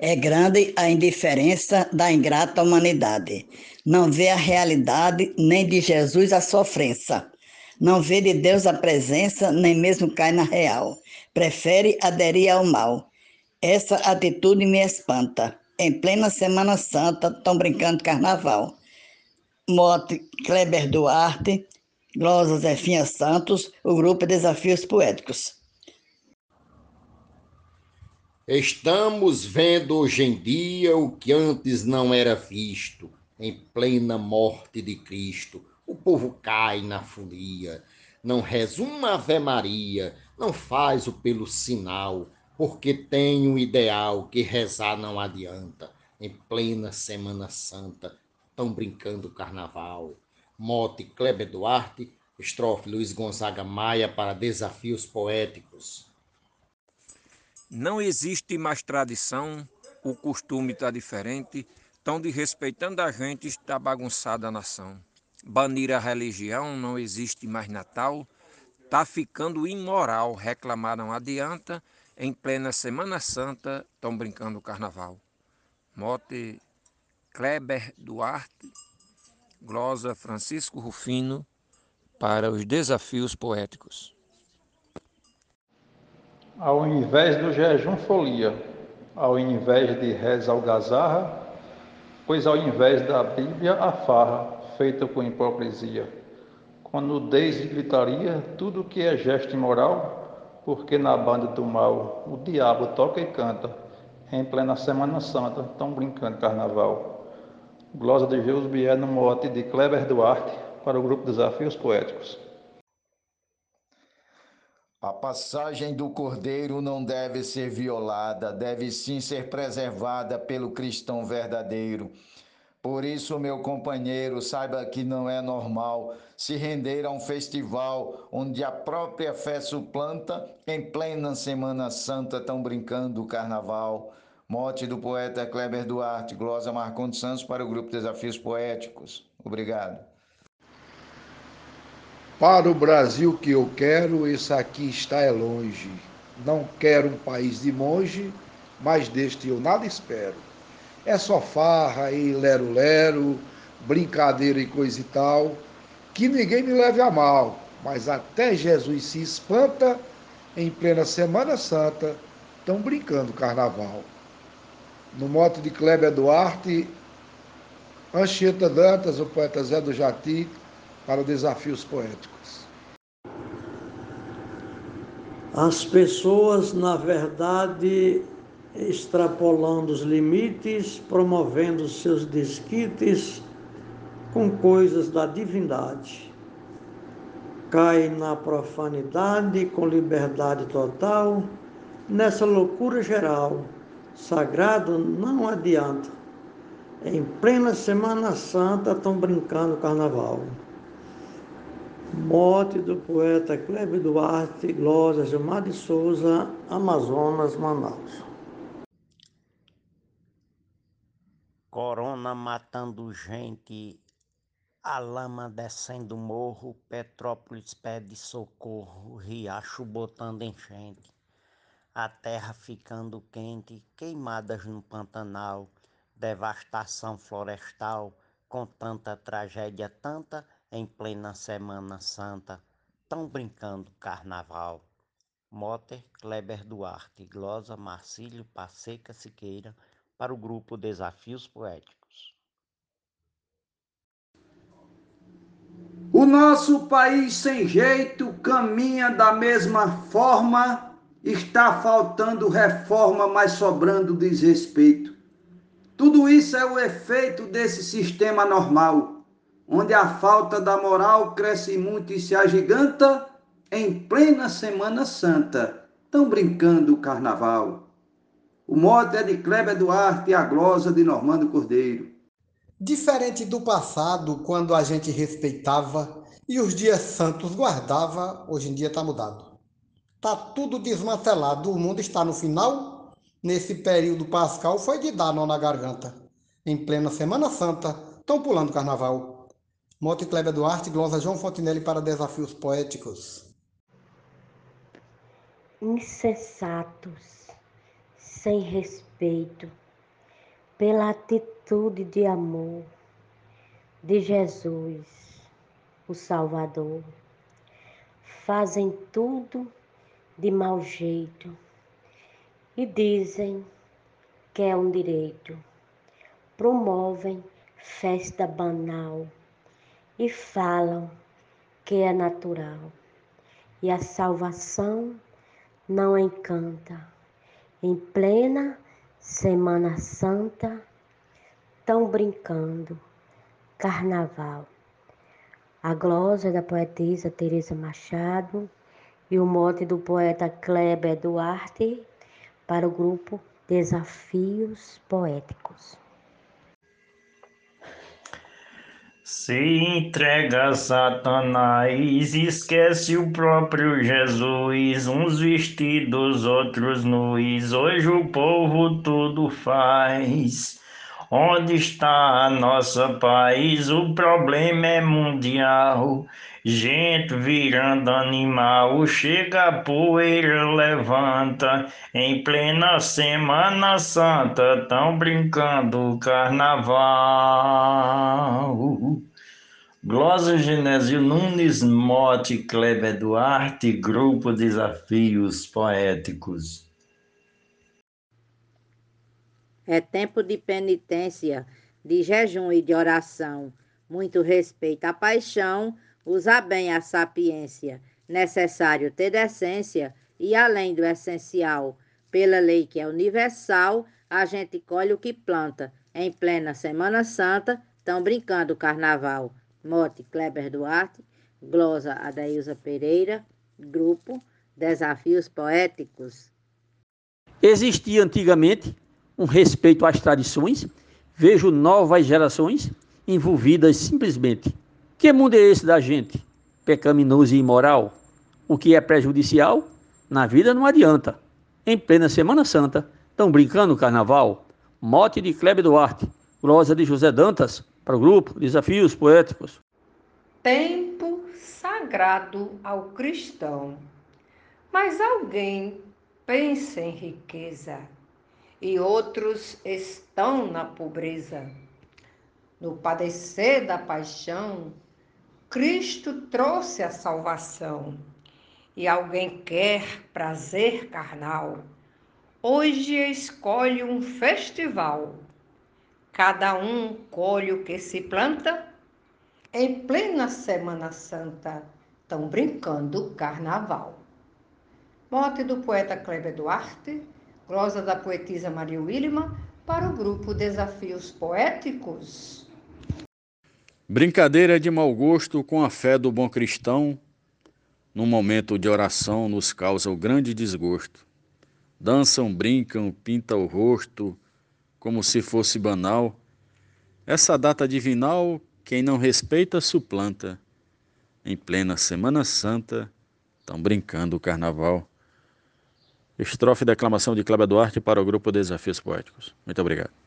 É grande a indiferença da ingrata humanidade. Não vê a realidade, nem de Jesus a sofrência. Não vê de Deus a presença, nem mesmo cai na real. Prefere aderir ao mal. Essa atitude me espanta. Em plena Semana Santa, estão brincando carnaval. Mote Kleber Duarte, Glosa Zefinha Santos, o grupo Desafios Poéticos. Estamos vendo hoje em dia o que antes não era visto, em plena morte de Cristo. O povo cai na folia, não reza uma Ave Maria, não faz o pelo sinal, porque tem um ideal que rezar não adianta. Em plena Semana Santa, estão brincando carnaval. Mote Kleber Duarte, estrofe Luiz Gonzaga Maia para Desafios Poéticos. Não existe mais tradição, o costume está diferente, tão desrespeitando a gente, está bagunçada a nação. Banir a religião, não existe mais Natal, tá ficando imoral, reclamar não adianta, em plena Semana Santa, estão brincando o carnaval. Mote Kleber Duarte, glosa Francisco Rufino, para os desafios poéticos ao invés do jejum folia, ao invés de reza algazarra, pois ao invés da Bíblia a farra, feita com hipocrisia, com nudez e gritaria, tudo que é gesto imoral, porque na banda do mal o diabo toca e canta, em plena Semana Santa, estão brincando carnaval. Glosa de Jesus Bier no mote de Kleber Duarte para o grupo Desafios Poéticos. A passagem do cordeiro não deve ser violada, deve sim ser preservada pelo cristão verdadeiro. Por isso, meu companheiro, saiba que não é normal se render a um festival onde a própria fé suplanta, em plena Semana Santa, estão brincando o carnaval. Mote do poeta Kleber Duarte, glosa Marcondes Santos para o grupo Desafios Poéticos. Obrigado. Para o Brasil que eu quero, isso aqui está é longe. Não quero um país de monge, mas deste eu nada espero. É só farra e lero-lero, brincadeira e coisa e tal, que ninguém me leve a mal, mas até Jesus se espanta em plena Semana Santa, estão brincando carnaval. No mote de Kleber Duarte, Anchieta Dantas, o poeta Zé do Jati, para desafios poéticos. As pessoas, na verdade, extrapolando os limites, promovendo seus desquites com coisas da divindade. Cai na profanidade com liberdade total, nessa loucura geral. Sagrado não adianta. Em plena Semana Santa estão brincando carnaval. Morte do poeta Cleber Duarte, Glória Gilmar de Souza, Amazonas, Manaus. Corona matando gente, a lama descendo morro, Petrópolis pede socorro, riacho botando enchente, a terra ficando quente, queimadas no Pantanal, devastação florestal, com tanta tragédia, tanta em plena Semana Santa, tão brincando carnaval. Moter Kleber Duarte, glosa Marcílio Passeca Siqueira, para o grupo Desafios Poéticos. O nosso país sem jeito caminha da mesma forma, está faltando reforma, mas sobrando desrespeito. Tudo isso é o efeito desse sistema normal onde a falta da moral cresce muito e se agiganta em plena Semana Santa. Estão brincando o carnaval. O mote é de Kleber Duarte e a glosa de Normando Cordeiro. Diferente do passado, quando a gente respeitava e os dias santos guardava, hoje em dia está mudado. Está tudo desmantelado, o mundo está no final. Nesse período pascal foi de dar nó na garganta. Em plena Semana Santa, estão pulando carnaval. Mote Kleber Duarte, glosa João Fontinelli para Desafios Poéticos. Incessatos, sem respeito pela atitude de amor de Jesus, o Salvador. Fazem tudo de mau jeito e dizem que é um direito. Promovem festa banal e falam que é natural. E a salvação não encanta. Em plena Semana Santa, tão brincando carnaval. A glosa da poetisa Teresa Machado e o mote do poeta Kleber Duarte para o grupo Desafios Poéticos. Se entrega a Satanás, esquece o próprio Jesus, uns vestidos, outros nus, hoje o povo tudo faz. Onde está a nossa paz? O problema é mundial. Gente virando animal, chega a poeira, levanta. Em plena Semana Santa, tão brincando carnaval. Glosa Genésio Nunes, Mote Kleber Duarte, Grupo Desafios Poéticos. É tempo de penitência, de jejum e de oração. Muito respeito à paixão, usar bem a sapiência. Necessário ter decência e além do essencial. Pela lei que é universal, a gente colhe o que planta. Em plena Semana Santa, estão brincando o carnaval. Mote Kleber Duarte, glosa Adailza Pereira, grupo Desafios Poéticos. Existia antigamente um respeito às tradições, vejo novas gerações envolvidas simplesmente. Que mundo é esse da gente? Pecaminoso e imoral? O que é prejudicial? Na vida não adianta. Em plena Semana Santa, estão brincando o carnaval? Mote de Kleber Duarte, glosa de José Dantas, para o grupo Desafios Poéticos. Tempo sagrado ao cristão. Mas alguém pensa em riqueza e outros estão na pobreza. No padecer da paixão, Cristo trouxe a salvação. E alguém quer prazer carnal, hoje escolhe um festival. Cada um colhe o que se planta. Em plena Semana Santa, estão brincando carnaval. Mote do poeta Kleber Duarte, Glosa da poetisa Maria Willima, para o grupo Desafios Poéticos. Brincadeira de mau gosto com a fé do bom cristão, num momento de oração nos causa o grande desgosto. Dançam, brincam, pintam o rosto, como se fosse banal. Essa data divinal, quem não respeita, suplanta. Em plena Semana Santa, estão brincando o carnaval. Estrofe e declamação de Cláudia Duarte para o grupo Desafios Poéticos. Muito obrigado.